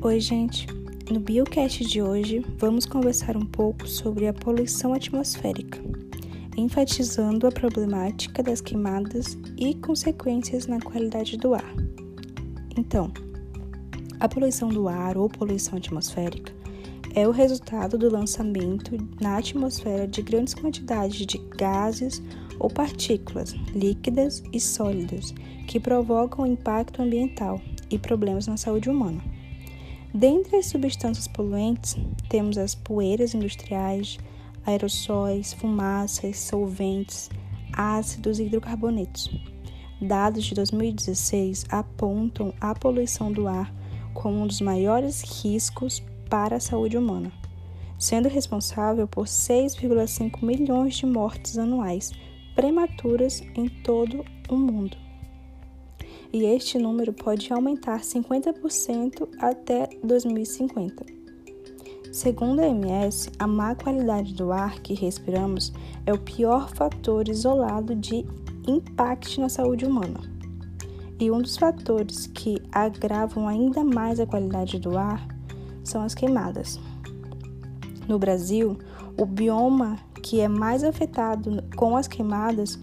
Oi, gente. No Biocast de hoje, vamos conversar um pouco sobre a poluição atmosférica, enfatizando a problemática das queimadas e consequências na qualidade do ar. Então, a poluição do ar ou poluição atmosférica é o resultado do lançamento na atmosfera de grandes quantidades de gases ou partículas líquidas e sólidas que provocam impacto ambiental e problemas na saúde humana. Dentre as substâncias poluentes, temos as poeiras industriais, aerossóis, fumaças, solventes, ácidos e hidrocarbonetos. Dados de 2016 apontam a poluição do ar como um dos maiores riscos para a saúde humana, sendo responsável por 6,5 milhões de mortes anuais prematuras em todo o mundo e este número pode aumentar 50% até 2050. Segundo a OMS, a má qualidade do ar que respiramos é o pior fator isolado de impacto na saúde humana. E um dos fatores que agravam ainda mais a qualidade do ar são as queimadas. No Brasil, o bioma que é mais afetado com as queimadas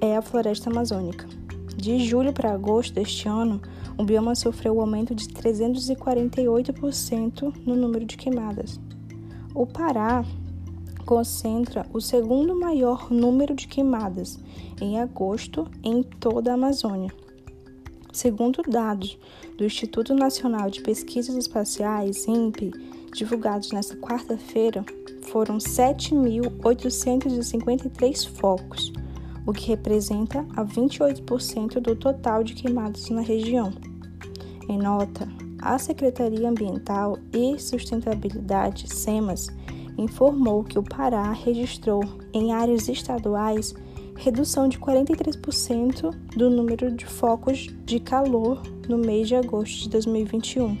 é a floresta amazônica. De julho para agosto deste ano, o bioma sofreu um aumento de 348% no número de queimadas. O Pará concentra o segundo maior número de queimadas em agosto em toda a Amazônia. Segundo dados do Instituto Nacional de Pesquisas Espaciais, INPE, divulgados nesta quarta-feira, foram 7.853 focos o que representa a 28% do total de queimados na região. Em nota, a Secretaria Ambiental e Sustentabilidade, SEMAS, informou que o Pará registrou em áreas estaduais redução de 43% do número de focos de calor no mês de agosto de 2021,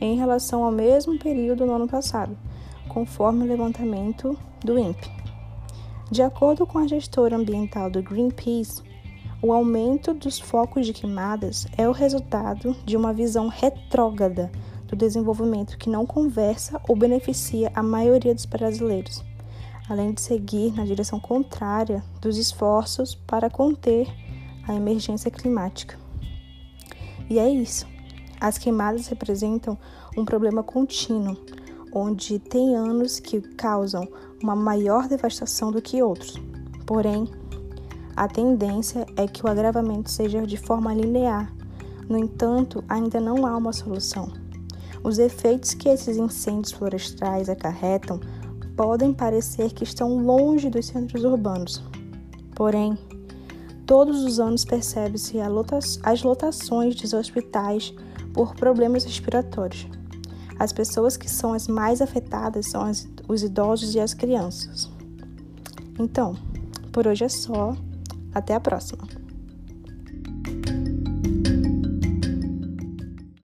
em relação ao mesmo período no ano passado, conforme o levantamento do INPE. De acordo com a gestora ambiental do Greenpeace, o aumento dos focos de queimadas é o resultado de uma visão retrógrada do desenvolvimento que não conversa ou beneficia a maioria dos brasileiros, além de seguir na direção contrária dos esforços para conter a emergência climática. E é isso. As queimadas representam um problema contínuo onde tem anos que causam uma maior devastação do que outros. Porém, a tendência é que o agravamento seja de forma linear. No entanto, ainda não há uma solução. Os efeitos que esses incêndios florestais acarretam podem parecer que estão longe dos centros urbanos. Porém, todos os anos percebe-se as lotações dos hospitais por problemas respiratórios. As pessoas que são as mais afetadas são as, os idosos e as crianças. Então, por hoje é só. Até a próxima!